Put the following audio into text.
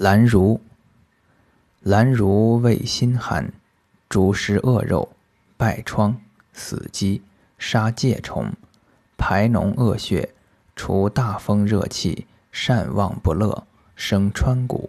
兰如，兰如味辛寒，主食恶肉，败疮、死鸡、杀疥虫，排脓恶血，除大风热气，善忘不乐，生川谷。